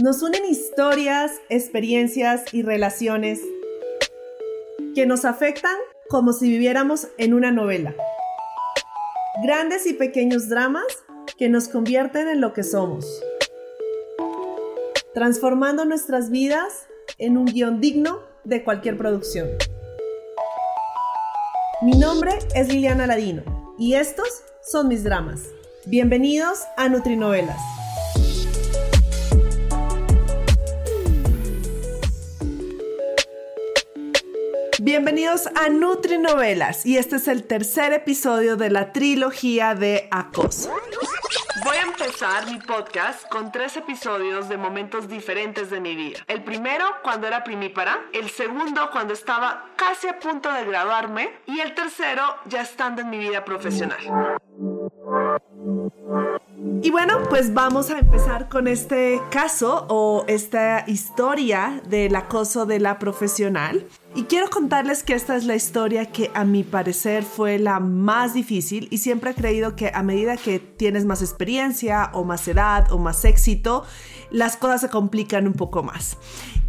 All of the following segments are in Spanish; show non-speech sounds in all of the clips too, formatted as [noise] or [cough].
Nos unen historias, experiencias y relaciones que nos afectan como si viviéramos en una novela. Grandes y pequeños dramas que nos convierten en lo que somos, transformando nuestras vidas en un guion digno de cualquier producción. Mi nombre es Liliana Ladino y estos son mis dramas. Bienvenidos a Nutrinovelas. Bienvenidos a Nutrinovelas y este es el tercer episodio de la trilogía de Acoso. Voy a empezar mi podcast con tres episodios de momentos diferentes de mi vida. El primero cuando era primípara, el segundo cuando estaba casi a punto de graduarme y el tercero ya estando en mi vida profesional. Y bueno, pues vamos a empezar con este caso o esta historia del acoso de la profesional. Y quiero contarles que esta es la historia que a mi parecer fue la más difícil y siempre he creído que a medida que tienes más experiencia o más edad o más éxito, las cosas se complican un poco más.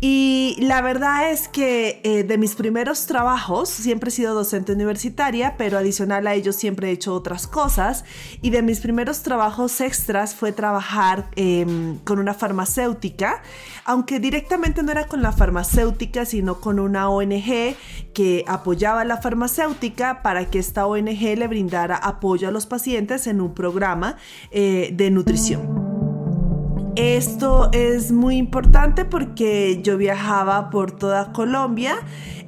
Y la verdad es que eh, de mis primeros trabajos siempre he sido docente universitaria, pero adicional a ello siempre he hecho otras cosas. Y de mis primeros trabajos extras fue trabajar em, con una farmacéutica, aunque directamente no era con la farmacéutica, sino con una ONG que apoyaba a la farmacéutica para que esta ONG le brindara apoyo a los pacientes en un programa eh, de nutrición. Esto es muy importante porque yo viajaba por toda Colombia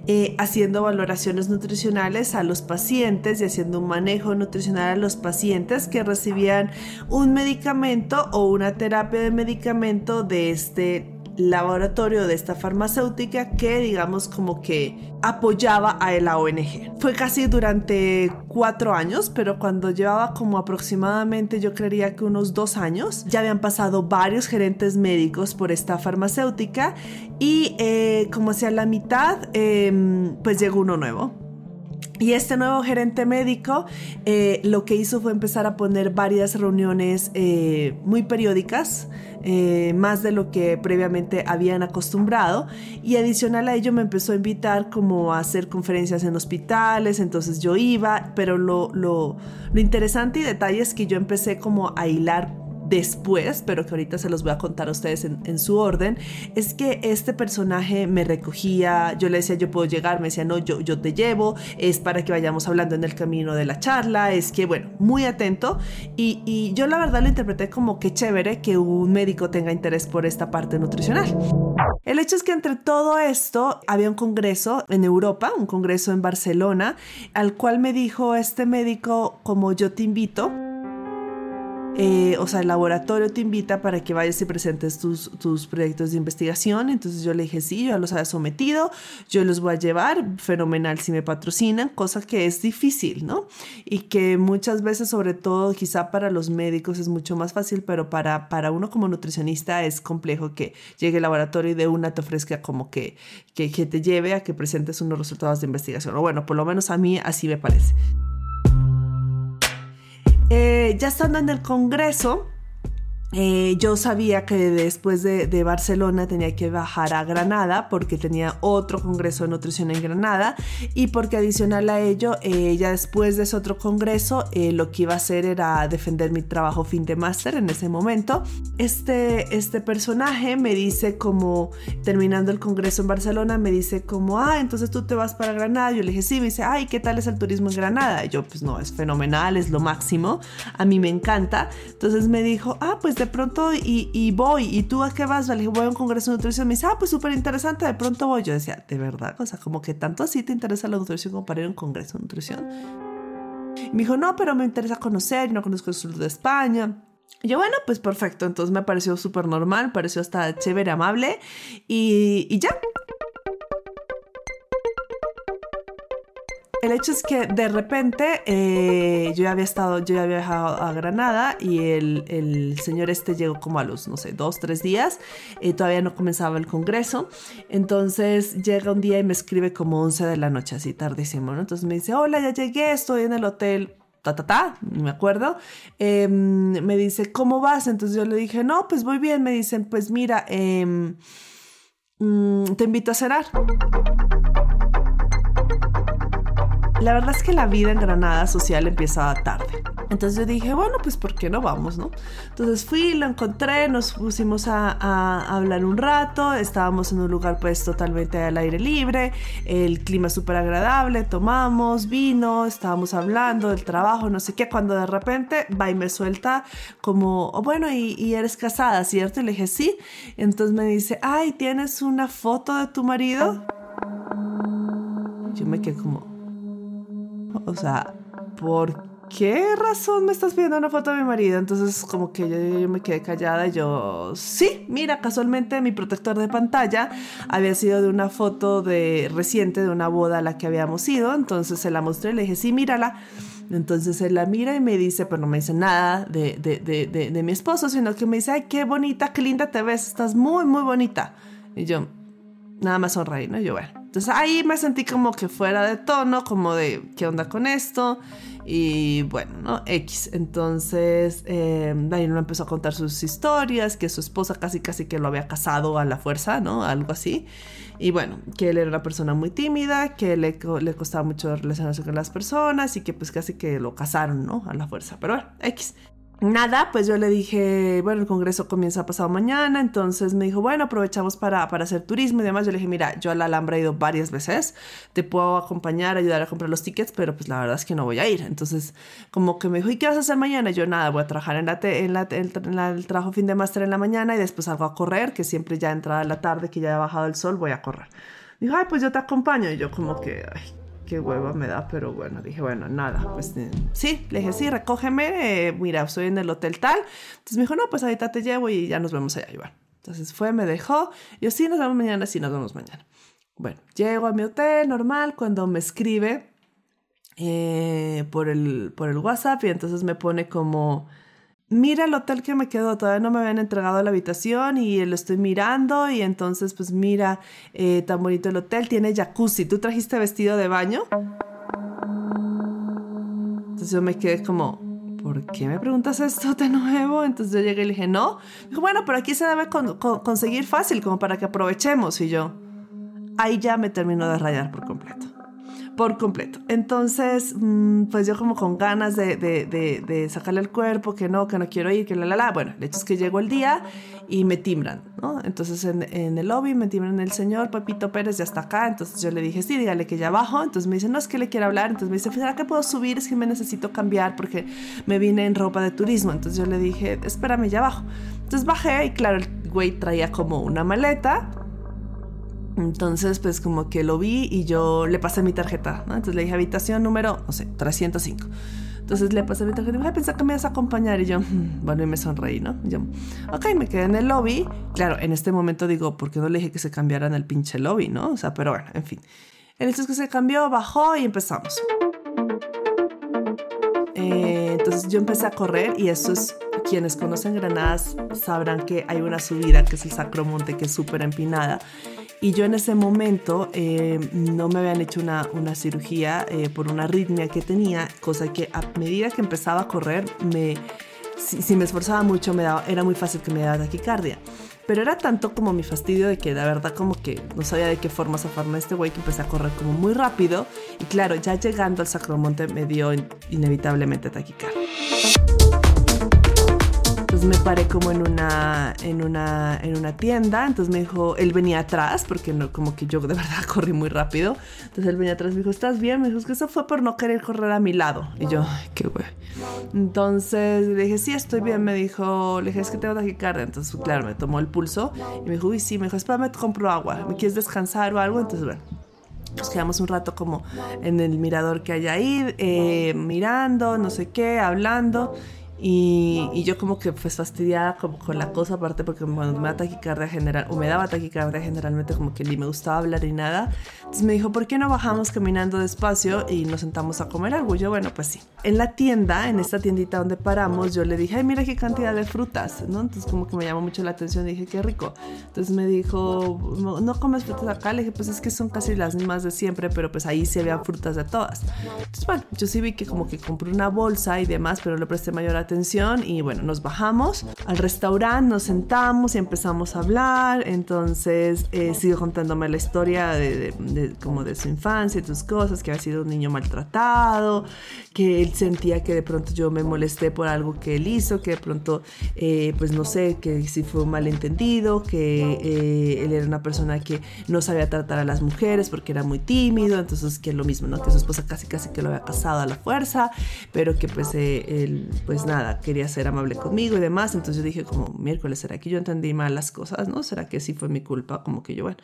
eh, haciendo valoraciones nutricionales a los pacientes y haciendo un manejo nutricional a los pacientes que recibían un medicamento o una terapia de medicamento de este laboratorio de esta farmacéutica que digamos como que apoyaba a la ONG. Fue casi durante cuatro años, pero cuando llevaba como aproximadamente yo creería que unos dos años, ya habían pasado varios gerentes médicos por esta farmacéutica y eh, como hacia la mitad em, pues llegó uno nuevo. Y este nuevo gerente médico eh, lo que hizo fue empezar a poner varias reuniones eh, muy periódicas eh, más de lo que previamente habían acostumbrado. Y adicional a ello me empezó a invitar como a hacer conferencias en hospitales, entonces yo iba, pero lo, lo, lo interesante y detalle es que yo empecé como a hilar después, pero que ahorita se los voy a contar a ustedes en, su orden, es que este personaje me recogía, yo le decía, yo puedo llegar, me decía, no, yo, yo te llevo, es para que vayamos hablando en el camino de la charla, es que, bueno, muy atento. Y, y yo la verdad lo interpreté como que chévere que un médico tenga interés por esta parte nutricional. El hecho es que entre todo esto había un congreso en Europa, un congreso en Barcelona, al cual me dijo este médico como yo te invito eh, o sea, el laboratorio te invita para que vayas y presentes tus, tus, proyectos de investigación. Entonces yo le dije, sí, yo ya los había sometido, yo los voy a llevar, fenomenal si me patrocinan, cosa que es difícil, ¿no? Y que muchas veces, sobre todo quizá para los médicos es mucho más fácil, pero para, para uno como nutricionista es complejo que llegue el laboratorio y de una te ofrezca como que, que, que te lleve a que presentes unos resultados de investigación. O bueno, por lo menos a mí así me parece. Eh, ya estando en el Congreso, eh, yo sabía que después de, Barcelona tenía que bajar a Granada porque tenía otro congreso de nutrición en Granada y porque adicional a ello, eh, ya después de ese otro congreso, eh, lo que iba a hacer era defender mi trabajo fin de máster en ese momento. Este, este personaje me dice como, terminando el congreso en Barcelona, me dice como, ah, entonces tú te vas para Granada. Yo le dije, sí, me dice, ay, ¿qué tal es el turismo en Granada? Y yo, pues no, es fenomenal, es lo máximo, a mí me encanta. Entonces me dijo, ah, pues de pronto y, voy, ¿y tú a qué vas? Le dije, voy a un congreso de nutrición. Me dice, ah, pues súper interesante, de pronto voy. Yo decía, ¿de verdad? O sea, como que tanto así te interesa la nutrición como para ir a un congreso de nutrición. me dijo, no, pero me interesa conocer, no conozco el sur de España. Y yo, bueno, pues perfecto. Entonces me pareció súper normal, pareció hasta chévere, amable. Y, y ya, el hecho es que de repente eh, yo ya había estado, yo ya había viajado a Granada y el, señor este llegó como a los, no sé, dos, tres días. eh, todavía no comenzaba el congreso. Entonces llega un día y me escribe como 11 de la noche, así tardísimo, ¿no? Entonces me dice, hola, ya llegué, estoy en el hotel ta, ta, ta, me acuerdo, em, me dice, ¿cómo vas? Entonces yo le dije, no, pues voy bien. Me dicen, pues mira, em, mm, te invito a cenar. La verdad es que la vida en Granada social empieza tarde. Entonces yo dije, bueno, pues ¿por qué no vamos, no? Entonces fui, lo encontré, nos pusimos a, hablar un rato, estábamos en un lugar pues totalmente al aire libre, el clima súper agradable, tomamos vino, estábamos hablando del trabajo, no sé qué, cuando de repente va y me suelta como, oh, bueno, y, y eres casada, ¿cierto? Y le dije, sí. Entonces me dice, ay, ¿tienes una foto de tu marido? Yo me quedé como, o sea, ¿por qué razón me estás pidiendo una foto de mi marido? Entonces como que yo, me quedé callada y yo, sí, mira, casualmente mi protector de pantalla había sido de una foto de reciente de una boda a la que habíamos ido, entonces se la mostré y le dije, sí, mírala. Entonces él la mira y me dice, pero no me dice nada de, de, de, de, mi esposo, sino que me dice, ay, qué bonita, qué linda te ves, estás muy, muy bonita. Y yo, nada más sonreí, ¿no? yo, bueno. Entonces ahí me sentí como que fuera de tono, como de, ¿qué onda con esto? Y bueno, ¿no? X. Entonces, eh, Daniel me empezó a contar sus historias, que su esposa casi casi que lo había casado a la fuerza, ¿no? Algo así. Y bueno, que él era una persona muy tímida, que le, le costaba mucho relacionarse con las personas y que pues casi que lo casaron, ¿no? A la fuerza. Pero bueno, X. Nada, pues yo le dije, bueno, el congreso comienza pasado mañana, entonces me dijo, bueno, aprovechamos para, para hacer turismo y demás. Yo le dije, mira, yo a la Alhambra he ido varias veces, te puedo acompañar, ayudar a comprar los tickets, pero pues la verdad es que no voy a ir. Entonces, como que me dijo, ¿y qué vas a hacer mañana? yo, nada, voy a trabajar en, la en, la, en el trabajo fin de máster en la mañana y después salgo a correr, que siempre ya entrada la tarde, que ya ha bajado el sol, voy a correr. Dijo, ay, pues yo te acompaño. Y yo como que, ay, qué hueva me da, pero bueno, dije, bueno, nada, pues eh, sí, le dije, sí, recógeme, eh, mira, estoy en el hotel tal. Entonces me dijo, no, pues ahorita te llevo y ya nos vemos allá, Iván. Entonces fue, me dejó, yo sí, nos vemos mañana, sí, nos vemos mañana. Bueno, llego a mi hotel normal, cuando me escribe eh, por, el, por el WhatsApp y entonces me pone como mira el hotel que me quedó, todavía no me habían entregado la habitación y lo estoy mirando y entonces pues mira, eh, tan bonito el hotel, tiene jacuzzi, ¿tú trajiste vestido de baño? Entonces yo me quedé como, ¿por qué me preguntas esto de nuevo? Entonces yo llegué y le dije, no. dijo, bueno, pero aquí se debe conseguir fácil, como para que aprovechemos. Y yo, ahí ya me terminó de rayar por completo por completo. Entonces, mm, pues yo como con ganas de, de, sacarle el cuerpo, que no, que no quiero ir, que la, la, la. Bueno, el hecho es que llegó el día y me timbran, ¿no? Entonces en, en el lobby me timbran el señor Pepito Pérez, ya está acá. Entonces yo le dije, sí, dígale que ya abajo. Entonces me dice, no, es que le quiero hablar. Entonces me dice, ¿será que puedo subir? Es que me necesito cambiar porque me vine en ropa de turismo. Entonces yo le dije, espérame, ya abajo. Entonces bajé y claro, el güey traía como una maleta entonces, pues como que lo vi y yo le pasé mi tarjeta, ¿no? Entonces le dije habitación número, no sé, 305. Entonces le pasé mi tarjeta y dije, pensé que me ibas a acompañar. Y yo, mm", bueno, y me sonreí, ¿no? Y yo, ok, me quedé en el lobby. Claro, en este momento digo, ¿por qué no le dije que se cambiara en el pinche lobby, no? O sea, pero bueno, en fin. En es que se cambió, bajó y empezamos. Eh, entonces yo empecé a correr y eso es, quienes conocen Granadas sabrán que hay una subida que es el Sacromonte, que es súper empinada. Y yo en ese momento eh, no me habían hecho una, una cirugía eh, por una arritmia que tenía, cosa que a medida que empezaba a correr, me, si, me esforzaba mucho, me daba, era muy fácil que me daba taquicardia. Pero era tanto como mi fastidio de que de verdad como que no sabía de qué forma zafarme este güey que empecé a correr como muy rápido. Y claro, ya llegando al Sacromonte me dio inevitablemente taquicardia me paré como en una, en una, en una tienda. Entonces me dijo, él venía atrás, porque no, como que yo de [laughs] verdad corrí muy rápido. Entonces él venía atrás, me dijo, ¿estás bien? Me dijo, es que eso fue por no querer correr a mi lado. Y yo, qué güey. Entonces le dije, sí, estoy bien. Me dijo, le dije, es que tengo taquicardia. Entonces, claro, me tomó el pulso y me dijo, uy, sí, me dijo, espérame, te compro agua. ¿Me quieres descansar o algo? Entonces, bueno. Nos quedamos un rato como en el mirador que hay ahí, eh, mirando, no sé qué, hablando. Y, yo como que pues fastidiada como con la cosa, aparte porque cuando me da taquicardia general, o me daba taquicardia generalmente como que ni me gustaba hablar ni nada. Entonces me dijo, ¿por qué no bajamos caminando despacio y nos sentamos a comer algo? yo, bueno, pues sí. En la tienda, en esta tiendita donde paramos, yo le dije, ay, mira qué cantidad de frutas, ¿no? Entonces como que me llamó mucho la atención, dije, qué rico. Entonces me dijo, no, comes frutas acá, le dije, pues es que son casi las mismas de siempre, pero pues ahí sí había frutas de todas. Entonces, bueno, yo sí vi que como que compré una bolsa y demás, pero le presté mayor atención y bueno, nos bajamos al restaurante, nos sentamos y empezamos a hablar. Entonces eh, sigo contándome la historia de, como de su infancia y tus cosas, que había sido un niño maltratado, que él sentía que de pronto yo me molesté por algo que él hizo, que de pronto, eh, pues no sé, que si fue un malentendido, que eh, él era una persona que no sabía tratar a las mujeres porque era muy tímido, entonces que lo mismo, ¿no? Que su esposa casi casi que lo había casado a la fuerza, pero que pues él, pues nada, quería ser amable conmigo y demás. Entonces yo dije como, miércoles, ¿será que yo entendí mal las cosas? ¿No? ¿Será que sí fue mi culpa? Como que yo, bueno.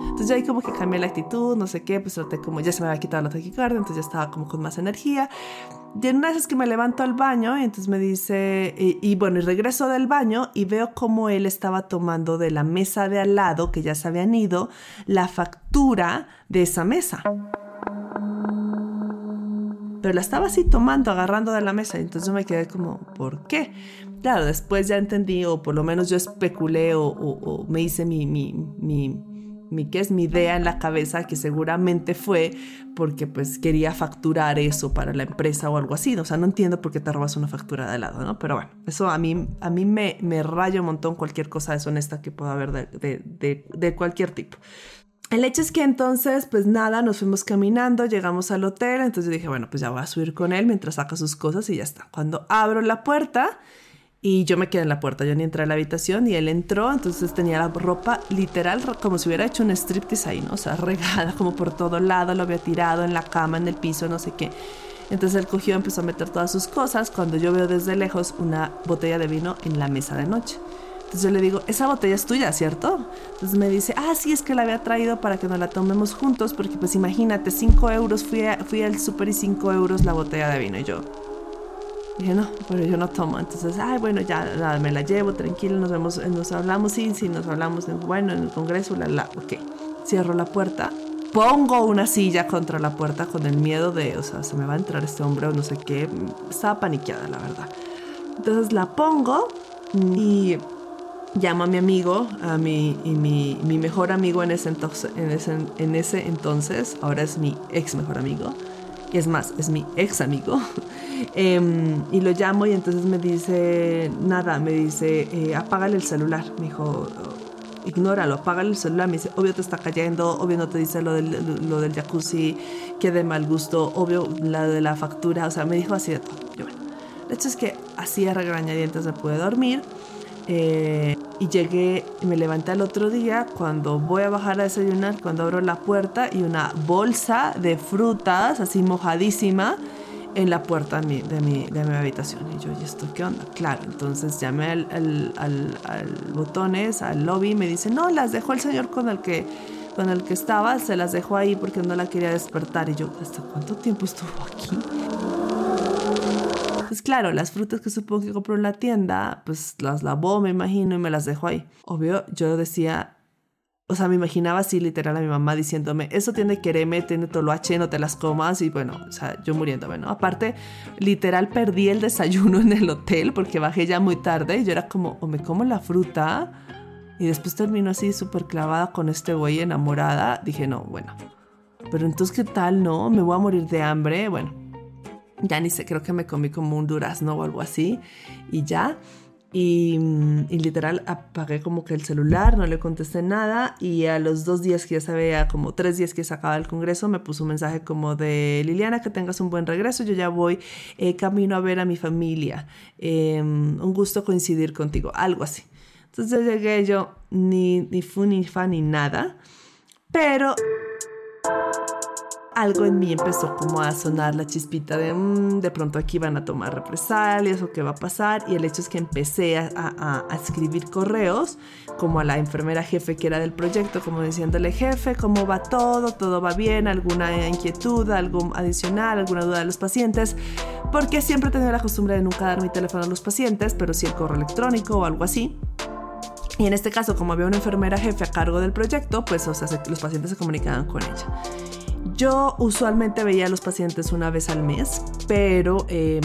Entonces ya ahí como que cambié la actitud, no sé qué, pues traté como ya se me había quitado la taquicardia, entonces ya estaba como con más energía. Y en una vez que me levanto al baño, y entonces me dice, y, y, bueno, y regreso del baño y veo como él estaba tomando de la mesa de al lado, que ya se habían ido, la factura de esa mesa pero la estaba así tomando, agarrando de la mesa. Y entonces me quedé como, ¿por qué? Claro, después ya entendí, o por lo menos yo especulé, o, me hice mi, mi, mi, mi, ¿qué es? Mi idea en la cabeza, que seguramente fue porque pues quería facturar eso para la empresa o algo así. O sea, no entiendo por qué te robas una factura de lado, ¿no? Pero bueno, eso a mí, a mí me, me raya un montón cualquier cosa deshonesta que pueda haber de, de, de, de cualquier tipo. El hecho es que entonces, pues nada, nos fuimos caminando, llegamos al hotel, entonces dije, bueno, pues ya voy a subir con él mientras saca sus cosas y ya está. Cuando abro la puerta y yo me quedé en la puerta, yo ni entré a la habitación y él entró, entonces tenía la ropa literal como si hubiera hecho un striptease ahí, ¿no? O sea, [laughs] regada como por todo lado, lo había tirado en la cama, en el piso, no sé qué. Entonces él cogió, empezó a meter todas sus cosas, cuando yo veo desde lejos una botella de vino en la mesa de noche. Entonces yo le digo, esa botella es tuya, ¿cierto? Entonces me dice, ah, sí, es que la había traído para que nos la tomemos juntos, porque pues imagínate, 5 euros, fui, fui al súper y 5 euros la botella de vino. Y yo dije, no, pero yo no tomo. Entonces, ay, bueno, ya me la llevo, tranquilo, nos vemos, nos hablamos, sí, sí, nos hablamos, bueno, en el congreso, la, la, ok. Cierro la puerta, pongo una silla contra la puerta con el miedo de, o sea, se me va a entrar este hombre o no sé qué. Estaba paniqueada, la verdad. Entonces la pongo y llamo a mi amigo, a mi, y mi, mi, mejor amigo en ese, entonces, en, ese, en ese entonces, ahora es mi ex mejor amigo, y es más, es mi ex amigo, [laughs] em, y lo llamo y entonces me dice, nada, me dice, eh, apágale el celular, me dijo, ignóralo, apágale el celular, me dice, obvio te está cayendo, obvio no te dice lo del, lo del jacuzzi, que de mal gusto, obvio la de la factura, o sea, me dijo así de todo. Yo, bueno, de hecho es que así a regañadientes me pude dormir. Eh, y llegué, me levanté el otro día cuando voy a bajar a desayunar, cuando abro la puerta y una bolsa de frutas así mojadísima en la puerta de mi, de mi, de mi habitación. Y yo, ¿y esto qué onda? Claro, entonces llamé al, al, al, al botones, al lobby, y me dice, no, las dejó el señor con el que con el que estaba, se las dejó ahí porque no la quería despertar. Y yo, ¿hasta cuánto tiempo estuvo aquí? Pues claro, las frutas que supongo que compró en la tienda, pues las lavó, me imagino, y me las dejó ahí. Obvio, yo decía, o sea, me imaginaba así literal a mi mamá diciéndome, eso tiene quereme, tiene toloache, no te las comas. Y bueno, o sea, yo muriéndome, ¿no? Aparte, literal perdí el desayuno [laughs] en el hotel porque bajé ya muy tarde y yo era como, o me como la fruta. Y después termino así súper clavada con este güey enamorada. Dije, no, bueno. Pero entonces, ¿qué tal, no? Me voy a morir de hambre. Bueno, ya ni sé, creo que me comí como un durazno o algo así y ya. Y, literal apagué como que el celular, no le contesté nada y a los dos días que ya sabía, como tres días que se acaba el congreso, me puso un mensaje como de Liliana, que tengas un buen regreso, yo ya voy eh, camino a ver a mi familia, em, un gusto coincidir contigo, algo así. Entonces llegué yo, ni, ni fu ni fa ni nada, pero algo en mí empezó como a sonar la chispita de mm, de pronto aquí van a tomar represalias o qué va a pasar. Y el hecho es que empecé a, escribir correos como a la enfermera jefe que era del proyecto, como diciéndole jefe, ¿cómo va todo? ¿Todo va bien? ¿Alguna inquietud? ¿Algo adicional? ¿Alguna duda de los pacientes? Porque siempre he tenido la costumbre de nunca dar mi teléfono a los pacientes, pero sí el correo electrónico o algo así. Y en este caso, como había una enfermera jefe a cargo del proyecto, pues los pacientes se comunicaban con ella. Yo usualmente veía a los pacientes una vez al mes, pero em,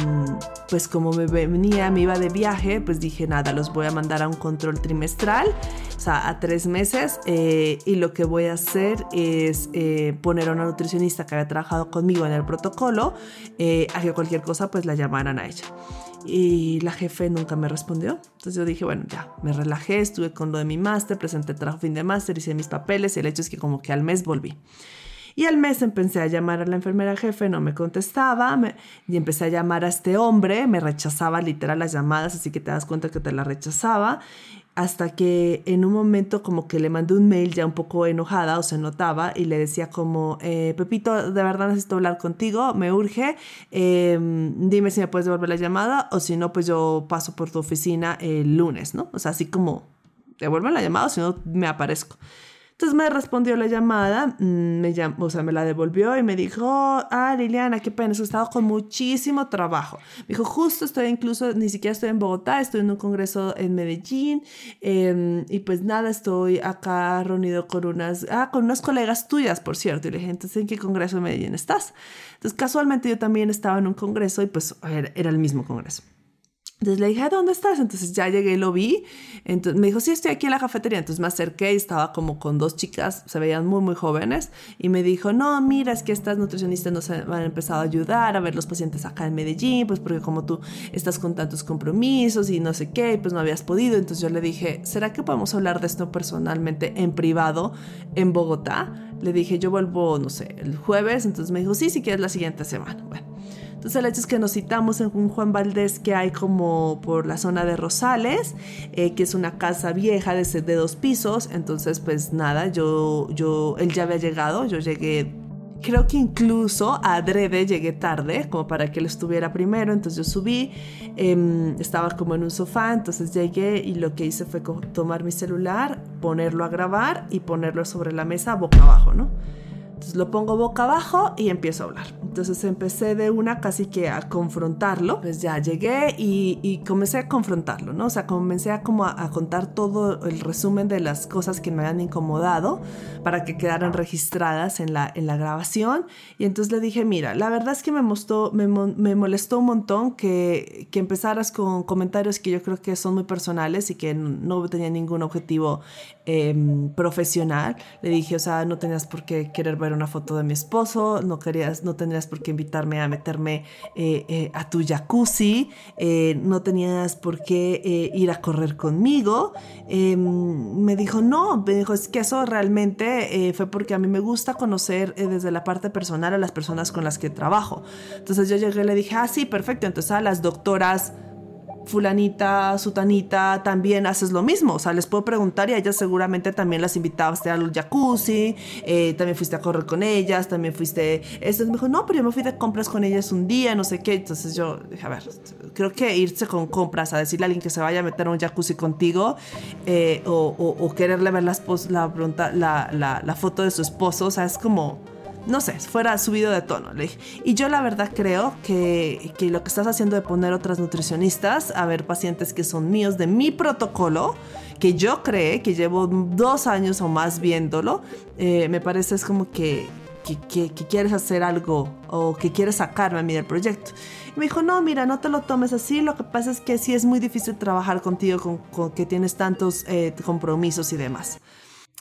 pues como me venía, me iba de viaje, pues dije nada, los voy a mandar a un control trimestral, o sea, a tres meses, eh, y lo que voy a hacer es eh, poner a una nutricionista que había trabajado conmigo en el protocolo, eh, a que cualquier cosa pues la llamaran a ella y la jefe nunca me respondió. Entonces yo dije, bueno, ya, me relajé, estuve con lo de mi máster, presenté trabajo fin de máster, hice mis papeles y el hecho es que como que al mes volví. Y al mes empecé a llamar a la enfermera jefe, no me contestaba, y empecé a llamar a este hombre, me rechazaba literal las llamadas, así que te das cuenta que te la rechazaba hasta que en un momento como que le mandé un mail ya un poco enojada o se notaba y le decía como, eh, Pepito, de verdad necesito hablar contigo, me urge, em, dime si me puedes devolver la llamada o si no, pues yo paso por tu oficina el lunes, ¿no? O sea, así como, devuelve la llamada o si no, me aparezco. Entonces me respondió la llamada, mm, me llamó, o sea, me la devolvió y me dijo, ah, Liliana, qué pena, he estado con muchísimo trabajo. Me dijo, justo estoy incluso, ni siquiera estoy en Bogotá, estoy en un congreso en Medellín em, y pues nada, estoy acá reunido con unas, ah, con unas colegas tuyas, por cierto. Y le dije, entonces, ¿en qué congreso de Medellín estás? Entonces, casualmente yo también estaba en un congreso y pues era el mismo congreso. Entonces le dije, ¿dónde estás? Entonces ya llegué y lo vi. Entonces me dijo, sí, estoy aquí en la cafetería. Entonces me acerqué y estaba como con dos chicas, se veían muy, muy jóvenes. Y me dijo, no, mira, es que estas nutricionistas nos han empezado a ayudar a ver los pacientes acá en Medellín, pues porque como tú estás con tantos compromisos y no sé qué, pues no habías podido. Entonces yo le dije, ¿será que podemos hablar de esto personalmente en privado en Bogotá? Le dije, yo vuelvo, no sé, el jueves. Entonces me dijo, sí, si quieres la siguiente semana. Bueno. Entonces el hecho es que nos citamos en un Juan Valdés que hay como por la zona de Rosales, eh, que es una casa vieja de, de dos pisos. Entonces pues nada, yo, yo, él ya había llegado, yo llegué creo que incluso a adrede llegué tarde, como para que él estuviera primero, entonces yo subí, em, estaba como en un sofá, entonces llegué y lo que hice fue tomar mi celular, ponerlo a grabar y ponerlo sobre la mesa boca abajo, ¿no? Entonces lo pongo boca abajo y empiezo a hablar. Entonces empecé de una casi que a confrontarlo. Pues ya llegué y, comencé a confrontarlo, ¿no? O sea, comencé a como a, contar todo el resumen de las cosas que me habían incomodado para que quedaran registradas en la, en la grabación. Y entonces le dije, mira, la verdad es que me, me, me molestó un montón que, que empezaras con comentarios que yo creo que son muy personales y que no tenía ningún objetivo Em, profesional. Le dije, o sea, no tenías por qué querer ver una foto de mi esposo, no querías, no tendrías por qué invitarme a meterme eh, eh, a tu jacuzzi, eh, no tenías por qué ir a correr conmigo. Em, me dijo, no, me dijo, es que eso realmente fue porque a mí me gusta conocer desde la parte personal a las personas con las que trabajo. Entonces yo llegué y le dije, ah, sí, perfecto. Entonces a las doctoras fulanita, sutanita, también haces lo mismo. O sea, les puedo preguntar y a ellas seguramente también las invitaste al jacuzzi, eh, también fuiste a correr con ellas, también fuiste... Esto me dijo, no, pero yo me fui de compras con ellas un día, no sé qué. Entonces yo dije, a ver, creo que irse con compras a decirle a alguien que se vaya a meter a un jacuzzi contigo eh, o, quererle ver la, la, la, la foto de su esposo, o sea, es como no sé, fuera subido de tono. Le dije. Y yo la verdad creo que, que, lo que estás haciendo de poner otras nutricionistas a ver pacientes que son míos de mi protocolo, que yo creé, que llevo dos años o más viéndolo, eh, me parece es como que, que, quieres hacer algo o que quieres sacarme a mí del proyecto. Y me dijo, no, mira, no te lo tomes así, lo que pasa es que sí es muy difícil trabajar contigo con, con que tienes tantos eh, compromisos y demás.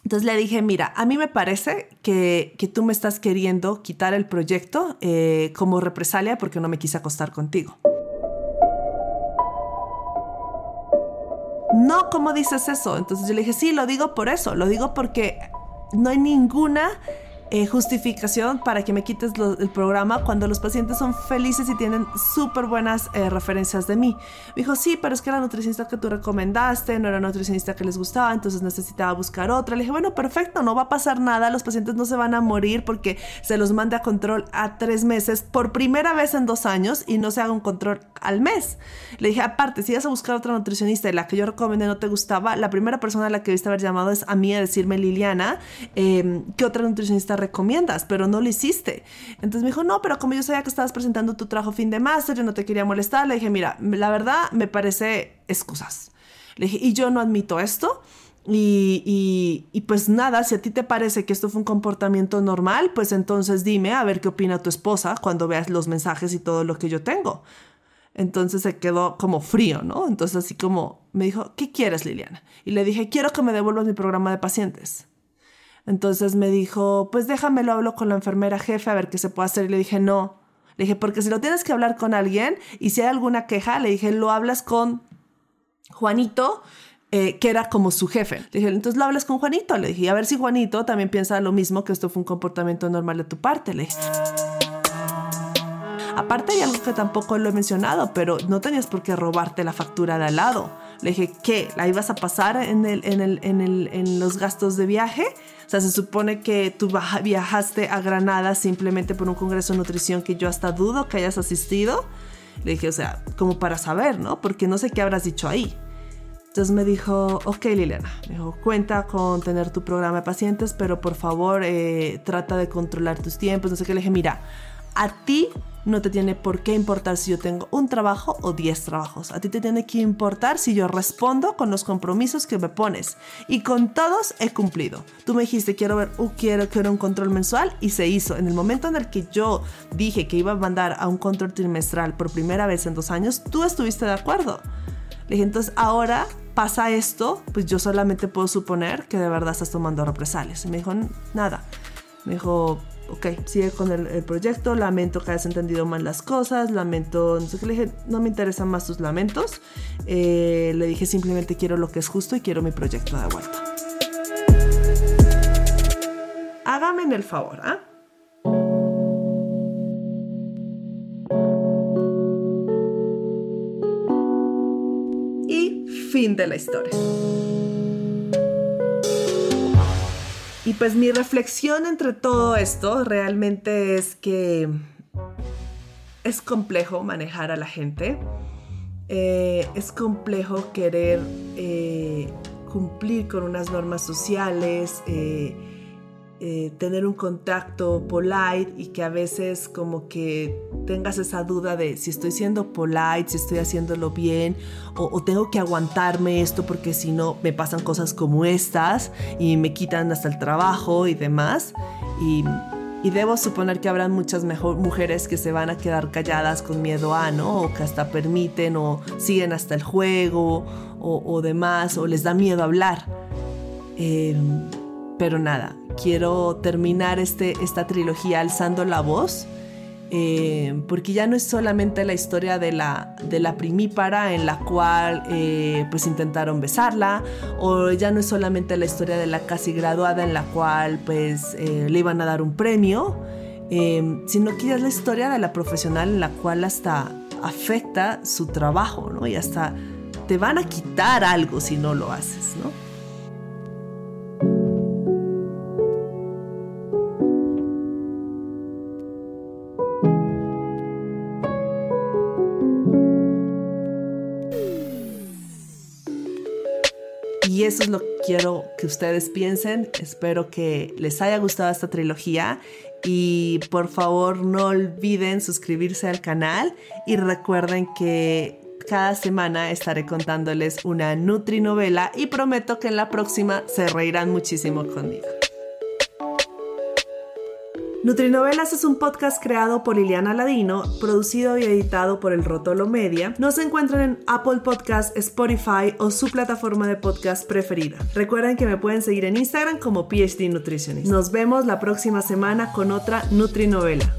Entonces le dije, mira, a mí me parece que, que tú me estás queriendo quitar el proyecto eh, como represalia porque no me quise acostar contigo. No, ¿cómo dices eso? Entonces yo le dije, sí, lo digo por eso, lo digo porque no hay ninguna eh, justificación para que me quites el programa cuando los pacientes son felices y tienen súper buenas eh, referencias de mí. Me dijo, sí, pero es que la nutricionista que tú recomendaste no era nutricionista que les gustaba, entonces necesitaba buscar otra. Le dije, bueno, perfecto, no va a pasar nada, los pacientes no se van a morir porque se los mande a control a tres meses por primera vez en dos años y no se haga un control al mes. Le dije, aparte, si vas a buscar otra nutricionista y la que yo recomendé no te gustaba, la primera persona a la que debiste haber llamado es a mí a decirme, Liliana, eh, ¿qué otra nutricionista recomiendas? Pero no lo hiciste. Entonces me dijo, no, pero como yo sabía que estabas presentando tu trabajo fin de máster, yo no te quería molestar, le dije, mira, la verdad me parece excusas. Le dije, y yo no admito esto. Y, y, pues nada, si a ti te parece que esto fue un comportamiento normal, pues entonces dime a ver qué opina tu esposa cuando veas los mensajes y todo lo que yo tengo. Entonces se quedó como frío, ¿no? Entonces así como me dijo, ¿qué quieres Liliana? Y le dije, quiero que me devuelvas mi programa de pacientes. Entonces me dijo, pues déjame, lo hablo con la enfermera jefe a ver qué se puede hacer. Y le dije, no. Le dije, porque si lo tienes que hablar con alguien y si hay alguna queja, le dije, lo hablas con Juanito, eh, que era como su jefe. Le dije, entonces lo hablas con Juanito. Le dije, a ver si Juanito también piensa lo mismo, que esto fue un comportamiento normal de tu parte. Le dije. Aparte hay algo que tampoco lo he mencionado, pero no tenías por qué robarte la factura de al lado. Le dije, ¿qué? ¿La ibas a pasar en, el, en, el, en, el, en los gastos de viaje? Sea, se supone que tú viajaste a Granada simplemente por un congreso de nutrición que yo hasta dudo que hayas asistido. Le dije, o sea, como para saber, ¿no? Porque no sé qué habrás dicho ahí. Entonces me dijo, ok Liliana, me dijo, cuenta con tener tu programa de pacientes, pero por favor eh, trata de controlar tus tiempos. No sé qué. Le dije, mira, a ti no te tiene por qué importar si yo tengo un trabajo o 10 trabajos. A ti te tiene que importar si yo respondo con los compromisos que me pones. Y con todos he cumplido. Tú me dijiste, quiero ver, uh, quiero, quiero un control mensual y se hizo. En el momento en el que yo dije que iba a mandar a un control trimestral por primera vez en dos años, tú estuviste de acuerdo. Le dije, entonces ahora pasa esto, pues yo solamente puedo suponer que de verdad estás tomando represalias. Y me dijo, nada. Me dijo, ok, sigue con el, proyecto, lamento que hayas entendido mal las cosas, lamento, no sé qué, le dije, no me interesan más tus lamentos, eh, le dije simplemente quiero lo que es justo y quiero mi proyecto de vuelta. Hágame el favor, ¿ah? Y fin de la historia. Pues mi reflexión entre todo esto realmente es que es complejo manejar a la gente. Eh, es complejo querer eh, cumplir con unas normas sociales. Eh, eh, tener un contacto polite y que a veces como que tengas esa duda de si estoy siendo polite, si estoy haciéndolo bien o, tengo que aguantarme esto porque si no me pasan cosas como estas y me quitan hasta el trabajo y demás. Y, debo suponer que habrán muchas mejor, mujeres que se van a quedar calladas con miedo a, ¿no? O que hasta permiten o siguen hasta el juego o, demás, o les da miedo hablar. Eh, pero nada, quiero terminar este, esta trilogía alzando la voz. Eh, porque ya no es solamente la historia de la, de la primípara en la cual eh, pues intentaron besarla, o ya no es solamente la historia de la casi graduada en la cual pues eh, le iban a dar un premio, sino que ya es la historia de la profesional en la cual hasta afecta su trabajo, ¿no? Y hasta te van a quitar algo si no lo haces, ¿no? Eso es lo que quiero que ustedes piensen. Espero que les haya gustado esta trilogía y por favor no olviden suscribirse al canal y recuerden que cada semana estaré contándoles una Nutrinovela y prometo que en la próxima se reirán muchísimo conmigo. Nutrinovelas es un podcast creado por Liliana Ladino, producido y editado por el Rotolo Media. Nos encuentran en Apple Podcast, Spotify o su plataforma de podcast preferida. Recuerden que me pueden seguir en Instagram como PhD Nutritionist. Nos vemos la próxima semana con otra Nutrinovela.